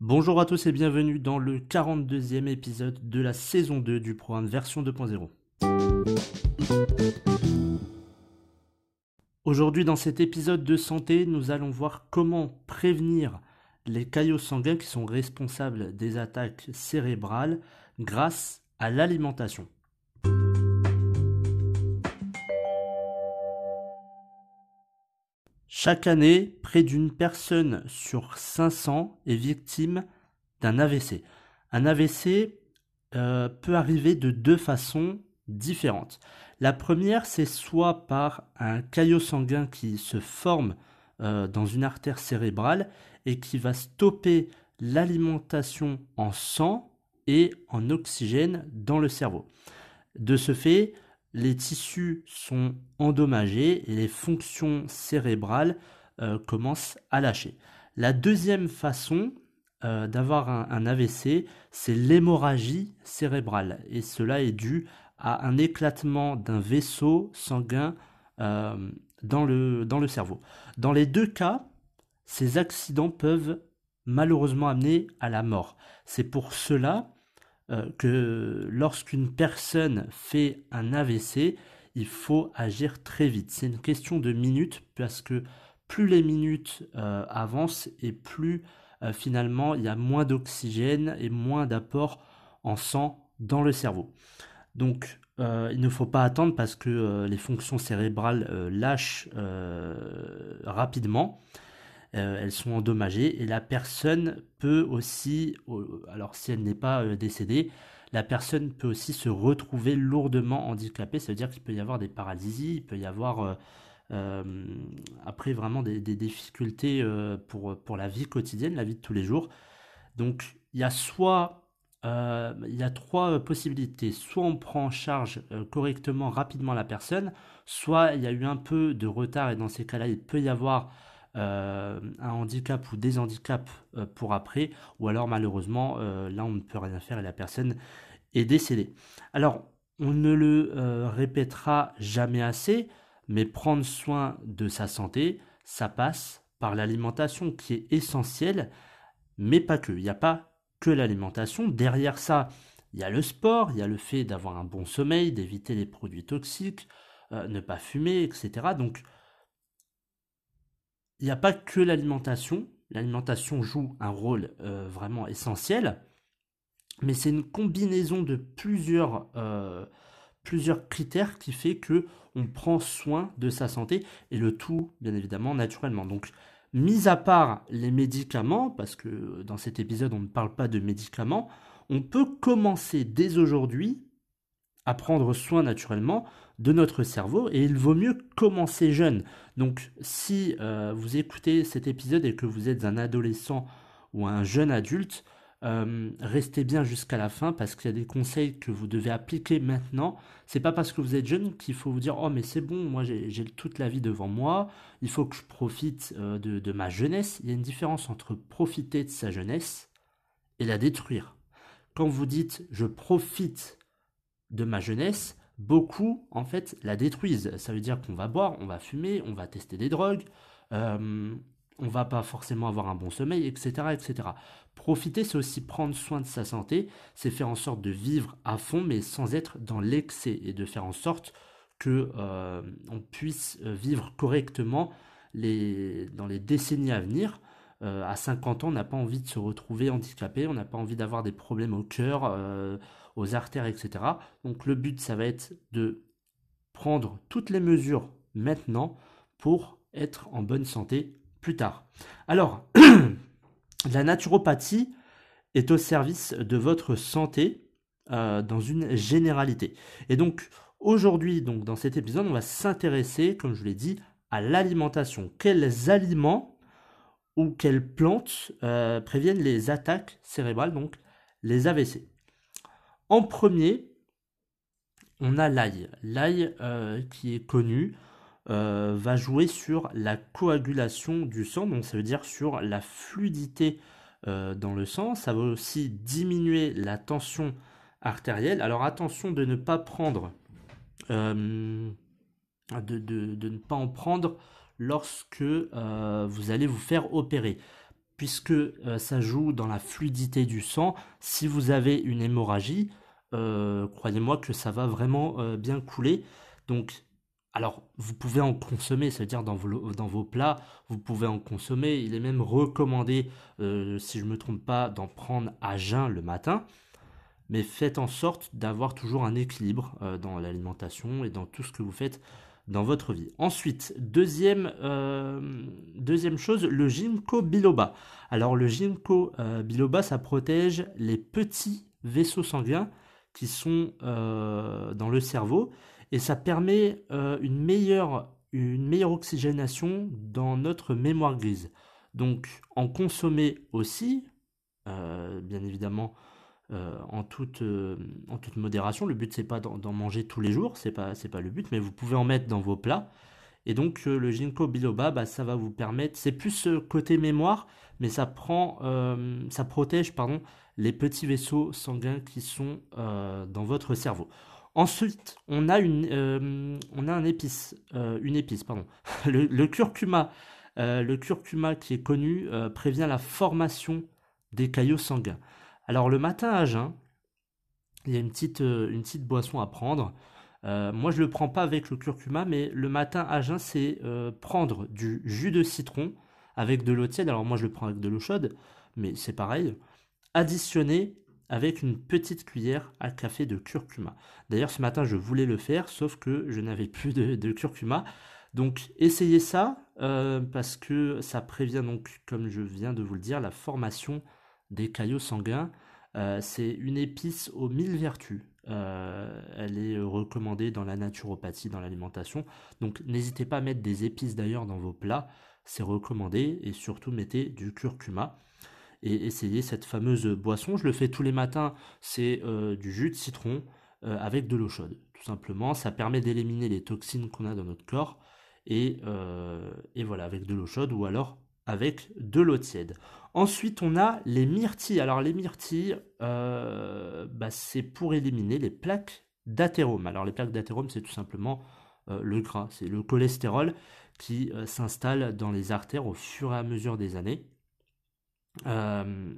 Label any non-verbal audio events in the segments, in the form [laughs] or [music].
Bonjour à tous et bienvenue dans le 42e épisode de la saison 2 du programme version 2.0. Aujourd'hui dans cet épisode de santé, nous allons voir comment prévenir les caillots sanguins qui sont responsables des attaques cérébrales grâce à l'alimentation. Chaque année, près d'une personne sur 500 est victime d'un AVC. Un AVC euh, peut arriver de deux façons différentes. La première, c'est soit par un caillot sanguin qui se forme euh, dans une artère cérébrale et qui va stopper l'alimentation en sang et en oxygène dans le cerveau. De ce fait, les tissus sont endommagés et les fonctions cérébrales euh, commencent à lâcher. La deuxième façon euh, d'avoir un, AVC, c'est l'hémorragie cérébrale. Et cela est dû à un éclatement d'un vaisseau sanguin euh, dans, le, dans le cerveau. Dans les deux cas, ces accidents peuvent malheureusement amener à la mort. C'est pour cela euh, que lorsqu'une personne fait un AVC, il faut agir très vite. C'est une question de minutes parce que plus les minutes euh, avancent et plus euh, finalement il y a moins d'oxygène et moins d'apport en sang dans le cerveau. Donc il ne faut pas attendre parce que les fonctions cérébrales lâchent rapidement. Euh, elles sont endommagées et la personne peut aussi, alors si elle n'est pas euh, décédée, la personne peut aussi se retrouver lourdement handicapée, ça veut dire qu'il peut y avoir des paralysies, il peut y avoir euh, après vraiment des, difficultés pour, pour la vie quotidienne, la vie de tous les jours. Donc il y a soit il y a trois possibilités. Soit on prend en charge correctement, rapidement la personne, soit il y a eu un peu de retard et dans ces cas-là, il peut y avoir euh, un handicap ou des handicaps euh, pour après, ou alors malheureusement, euh, là on ne peut rien faire et la personne est décédée. Alors, on ne le répétera jamais assez, mais prendre soin de sa santé, ça passe par l'alimentation qui est essentielle, mais pas que. Il n'y a pas que l'alimentation. Derrière ça, il y a le sport, il y a le fait d'avoir un bon sommeil, d'éviter les produits toxiques, ne pas fumer, etc. Donc, il n'y a pas que l'alimentation. L'alimentation joue un rôle euh, vraiment essentiel, mais c'est une combinaison de plusieurs, euh, plusieurs critères qui fait que on prend soin de sa santé et le tout, bien évidemment, naturellement. Donc, mis à part les médicaments, parce que dans cet épisode on ne parle pas de médicaments, on peut commencer dès aujourd'hui à prendre soin naturellement de notre cerveau et il vaut mieux commencer jeune. Donc si euh, vous écoutez cet épisode et que vous êtes un adolescent ou un jeune adulte, euh, restez bien jusqu'à la fin parce qu'il y a des conseils que vous devez appliquer maintenant. C'est pas parce que vous êtes jeune qu'il faut vous dire oh mais c'est bon, moi j'ai toute la vie devant moi, il faut que je profite euh, de, de ma jeunesse. Il y a une différence entre profiter de sa jeunesse et la détruire. Quand vous dites je profite de ma jeunesse, beaucoup en fait la détruisent. Ça veut dire qu'on va boire, on va fumer, on va tester des drogues, euh, on va pas forcément avoir un bon sommeil, etc., etc. Profiter, c'est aussi prendre soin de sa santé, c'est faire en sorte de vivre à fond, mais sans être dans l'excès et de faire en sorte que euh, on puisse vivre correctement les, dans les décennies à venir. Euh, à 50 ans, on n'a pas envie de se retrouver handicapé, on n'a pas envie d'avoir des problèmes au cœur, aux artères, etc. Donc le but, ça va être de prendre toutes les mesures maintenant pour être en bonne santé plus tard. Alors, [clears throat] la naturopathie est au service de votre santé euh, dans une généralité. Et donc, Aujourd'hui, dans cet épisode, on va s'intéresser, comme je l'ai dit, à l'alimentation. Quels aliments ou quelles plantes euh, préviennent les attaques cérébrales, donc les AVC En premier, on a l'ail. L'ail euh, qui est connu euh, va jouer sur la coagulation du sang, donc ça veut dire sur la fluidité dans le sang. Ça va aussi diminuer la tension artérielle. Alors attention de ne pas prendre de, ne pas en prendre lorsque euh, vous allez vous faire opérer. Puisque euh, ça joue dans la fluidité du sang, si vous avez une hémorragie, croyez-moi que ça va vraiment bien couler. Donc, alors, vous pouvez en consommer, c'est-à-dire dans vos, dans vos plats, vous pouvez en consommer. Il est même recommandé, si je ne me trompe pas, d'en prendre à jeun le matin mais faites en sorte d'avoir toujours un équilibre euh, dans l'alimentation et dans tout ce que vous faites dans votre vie. Ensuite, deuxième, euh, chose, le Ginkgo biloba. Alors le Ginkgo euh, biloba, ça protège les petits vaisseaux sanguins qui sont dans le cerveau et ça permet une, meilleure, une meilleure oxygénation dans notre mémoire grise. Donc en consommer aussi, bien évidemment, euh, en, toute, euh, en toute modération. Le but, c'est pas d'en manger tous les jours, c'est pas, pas le but, mais vous pouvez en mettre dans vos plats. Et donc, euh, le ginkgo biloba, bah, ça va vous permettre, c'est plus côté mémoire, mais ça prend, ça protège, pardon, les petits vaisseaux sanguins qui sont dans votre cerveau. Ensuite, on a une, on a un épice, une épice, pardon, [laughs] le curcuma. le curcuma qui est connu prévient la formation des caillots sanguins. Alors le matin à jeun, il y a une petite, euh, boisson à prendre. Euh, moi, je ne le prends pas avec le curcuma, mais le matin à jeun, c'est euh, prendre du jus de citron avec de l'eau tiède. Alors moi, je le prends avec de l'eau chaude, mais c'est pareil. Additionner avec une petite cuillère à café de curcuma. D'ailleurs, ce matin, je voulais le faire, sauf que je n'avais [laughs] plus de, curcuma. Donc, essayez ça, parce que ça prévient donc, comme je viens de vous le dire, la formation des caillots sanguins. Euh, c'est une épice aux mille vertus. Euh, elle est recommandée dans la naturopathie, dans l'alimentation. Donc n'hésitez pas à mettre des épices d'ailleurs dans vos plats. C'est recommandé. Et surtout mettez du curcuma. Et essayez cette fameuse boisson. Je le fais tous les matins. C'est euh, du jus de citron avec de l'eau chaude. Tout simplement. Ça permet d'éliminer les toxines qu'on a dans notre corps. Et, et voilà, avec de l'eau chaude ou alors avec de l'eau tiède. Ensuite, on a les myrtilles. Alors, les myrtilles, euh, bah, c'est pour éliminer les plaques d'athérome. Alors, les plaques d'athérome, c'est tout simplement euh, le gras, c'est le cholestérol qui euh, s'installe dans les artères au fur et à mesure des années. il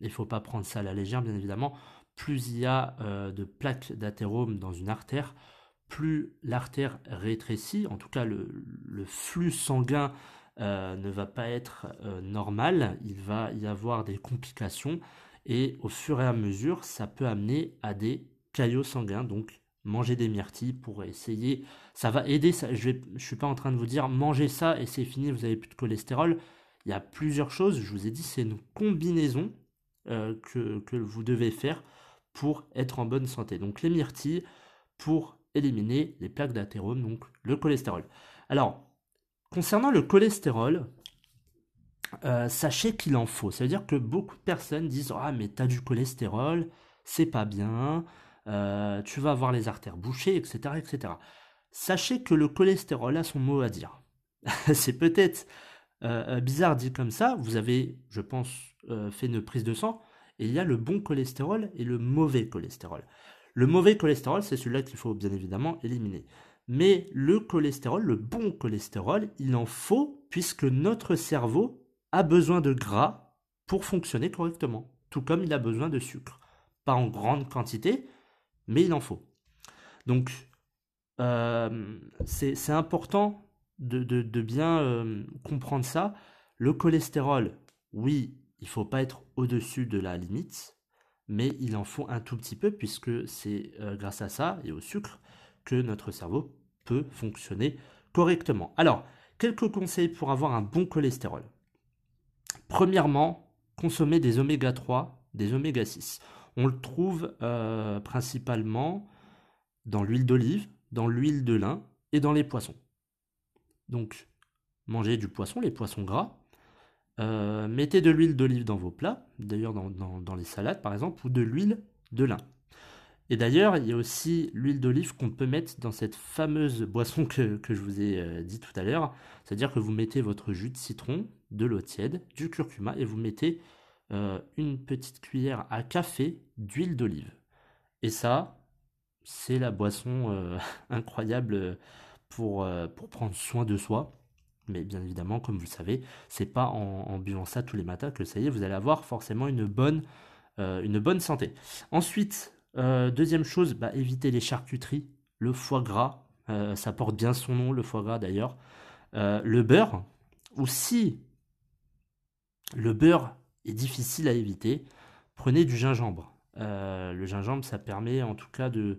ne faut pas prendre ça à la légère, bien évidemment. Plus il y a de plaques d'athérome dans une artère, plus l'artère rétrécit, en tout cas le flux sanguin euh, ne va pas être euh, normal, il va y avoir des complications et au fur et à mesure, ça peut amener à des caillots sanguins. Donc, manger des myrtilles pour essayer, ça va aider. je ne suis pas en train de vous dire mangez ça et c'est fini, vous avez plus de cholestérol. Il y a plusieurs choses. Je vous ai dit, c'est une combinaison euh, que, que vous devez faire pour être en bonne santé. Donc, les myrtilles pour éliminer les plaques d'athérome, donc le cholestérol. Alors, Concernant le cholestérol, euh, sachez qu'il en faut. Ça veut dire que beaucoup de personnes disent Ah, mais t'as du cholestérol, c'est pas bien, euh, tu vas avoir les artères bouchées, etc., etc. Sachez que le cholestérol a son mot à dire. [laughs] c'est peut-être euh, bizarre dit comme ça. Vous avez, je pense, fait une prise de sang et il y a le bon cholestérol et le mauvais cholestérol. Le mauvais cholestérol, c'est celui-là qu'il faut bien évidemment éliminer. Mais le cholestérol, le bon cholestérol, il en faut puisque notre cerveau a besoin de gras pour fonctionner correctement, tout comme il a besoin de sucre. Pas en grande quantité, mais il en faut. Donc, euh, c'est important de, bien euh, comprendre ça. Le cholestérol, oui, il ne faut pas être au-dessus de la limite, mais il en faut un tout petit peu puisque c'est euh, grâce à ça et au sucre que notre cerveau peut fonctionner correctement. Alors, quelques conseils pour avoir un bon cholestérol. Premièrement, consommer des oméga 3, des oméga 6. On le trouve euh, principalement dans l'huile d'olive, dans l'huile de lin et dans les poissons. Donc, mangez du poisson, les poissons gras. Euh, mettez de l'huile d'olive dans vos plats, d'ailleurs dans, les salades par exemple, ou de l'huile de lin. Et d'ailleurs, il y a aussi l'huile d'olive qu'on peut mettre dans cette fameuse boisson que, je vous ai euh, dit tout à l'heure. C'est-à-dire que vous mettez votre jus de citron, de l'eau tiède, du curcuma et vous mettez euh, une petite cuillère à café d'huile d'olive. Et ça, c'est la boisson [laughs] incroyable pour, pour prendre soin de soi. Mais bien évidemment, comme vous le savez, c'est pas en, buvant ça tous les matins que ça y est, vous allez avoir forcément une bonne, euh, une bonne santé. Ensuite, euh, deuxième chose, bah, éviter les charcuteries, le foie gras, euh, ça porte bien son nom, le foie gras d'ailleurs, le beurre, ou si le beurre est difficile à éviter, prenez du gingembre. le gingembre, ça permet en tout cas de,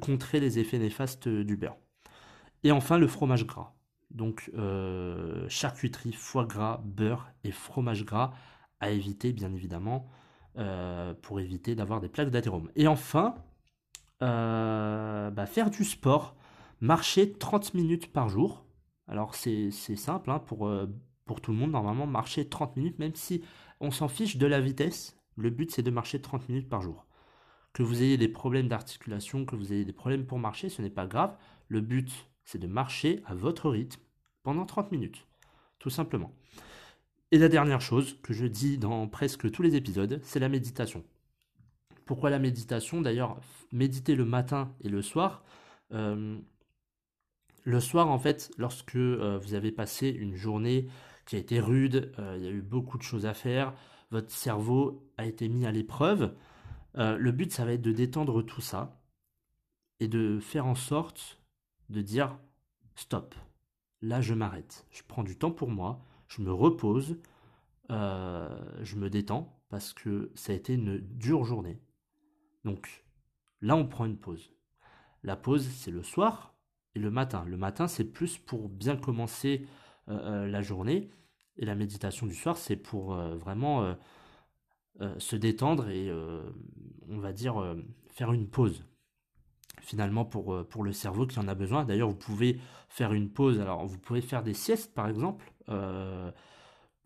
contrer les effets néfastes du beurre. Et enfin, le fromage gras. Donc euh, charcuterie, foie gras, beurre et fromage gras à éviter bien évidemment euh, pour éviter d'avoir des plaques d'athérome. Et enfin, euh, bah, faire du sport, marcher 30 minutes par jour. Alors c'est simple hein, pour, pour tout le monde normalement, marcher 30 minutes, même si on s'en fiche de la vitesse, le but c'est de marcher 30 minutes par jour. Que vous ayez des problèmes d'articulation, que vous ayez des problèmes pour marcher, ce n'est pas grave. Le but c'est de marcher à votre rythme pendant 30 minutes, tout simplement. Et la dernière chose que je dis dans presque tous les épisodes, c'est la méditation. Pourquoi la méditation? D'ailleurs, méditer le matin et le soir. Euh, le soir, en fait, lorsque euh, vous avez passé une journée qui a été rude, euh, il y a eu beaucoup de choses à faire, votre cerveau a été mis à l'épreuve, le but, ça va être de détendre tout ça et de faire en sorte de dire stop. Là, je m'arrête. Je prends du temps pour moi, je me repose, euh, je me détends parce que ça a été une dure journée. Donc là, on prend une pause. La pause, c'est le soir et le matin. Le matin, c'est plus pour bien commencer euh, euh, la journée. Et la méditation du soir, c'est pour vraiment se détendre et, on va dire, faire une pause finalement pour, pour le cerveau qui en a besoin. D'ailleurs, vous pouvez faire une pause. Alors, vous pouvez faire des siestes, par exemple, euh,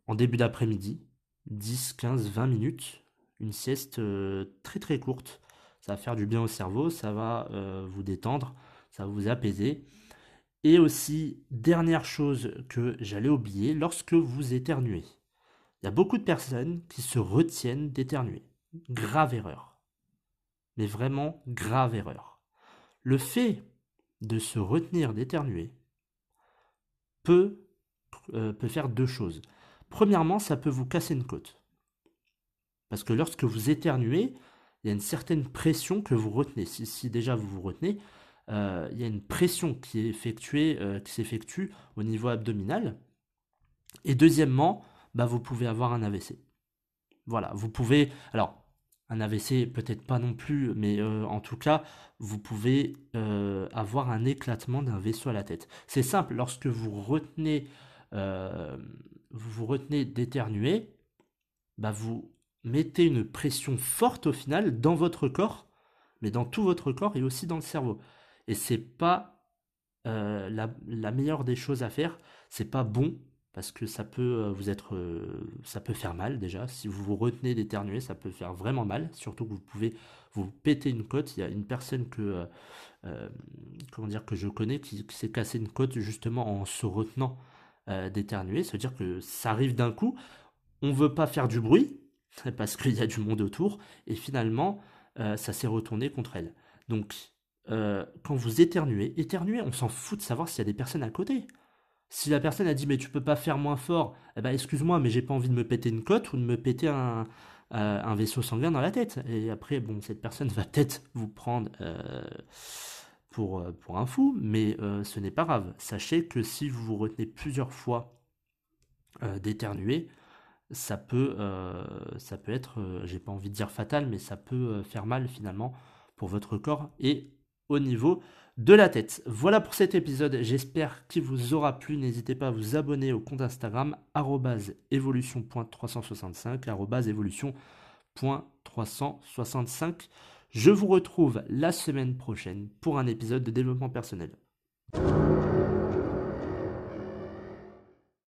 en début d'après-midi, 10, 15, 20 minutes. Une sieste euh, très très courte. Ça va faire du bien au cerveau, ça va vous détendre, ça va vous apaiser. Et aussi, dernière chose que j'allais oublier, lorsque vous éternuez. Il y a beaucoup de personnes qui se retiennent d'éternuer. Grave erreur. Mais vraiment grave erreur. Le fait de se retenir d'éternuer peut, euh, peut faire deux choses. Premièrement, ça peut vous casser une côte. Parce que lorsque vous éternuez, il y a une certaine pression que vous retenez. Si, déjà vous vous retenez, euh, il y a une pression euh, qui s'effectue au niveau abdominal. Et deuxièmement, bah, vous pouvez avoir un AVC. Voilà, vous pouvez... Alors, un AVC, peut-être pas non plus, mais en tout cas, vous pouvez avoir un éclatement d'un vaisseau à la tête. C'est simple, lorsque vous retenez, euh, vous, vous retenez d'éternuer, bah vous mettez une pression forte au final dans votre corps, mais dans tout votre corps et aussi dans le cerveau. Et c'est pas la, la, meilleure des choses à faire, c'est pas bon parce que ça peut euh, vous être, euh, ça peut faire mal déjà. Si vous vous retenez d'éternuer, ça peut faire vraiment mal. Surtout que vous pouvez vous péter une côte. Il y a une personne que, euh, comment dire, que je connais qui, s'est cassé une côte justement en se retenant d'éternuer. C'est à dire que ça arrive d'un coup. On veut pas faire du bruit [laughs] parce qu'il y a du monde autour et finalement ça s'est retourné contre elle. Donc quand vous éternuez, éternuez, on s'en fout de savoir s'il y a des personnes à côté. Si la personne a dit mais tu peux pas faire moins fort, eh ben excuse-moi mais j'ai pas envie de me péter une côte ou de me péter un, euh, un vaisseau sanguin dans la tête. Et après bon cette personne [laughs] va peut-être vous prendre euh, pour, euh, pour un fou, mais ce n'est pas grave. Sachez que si vous vous retenez plusieurs fois d'éternuer, ça peut, ça peut être, j'ai pas envie de dire fatal, mais ça peut faire mal finalement pour votre corps et au niveau de la tête. Voilà pour cet épisode, j'espère qu'il vous aura plu. N'hésitez pas à vous abonner au compte Instagram évolution.365, évolution.365. Je vous retrouve la semaine prochaine pour un épisode de développement personnel.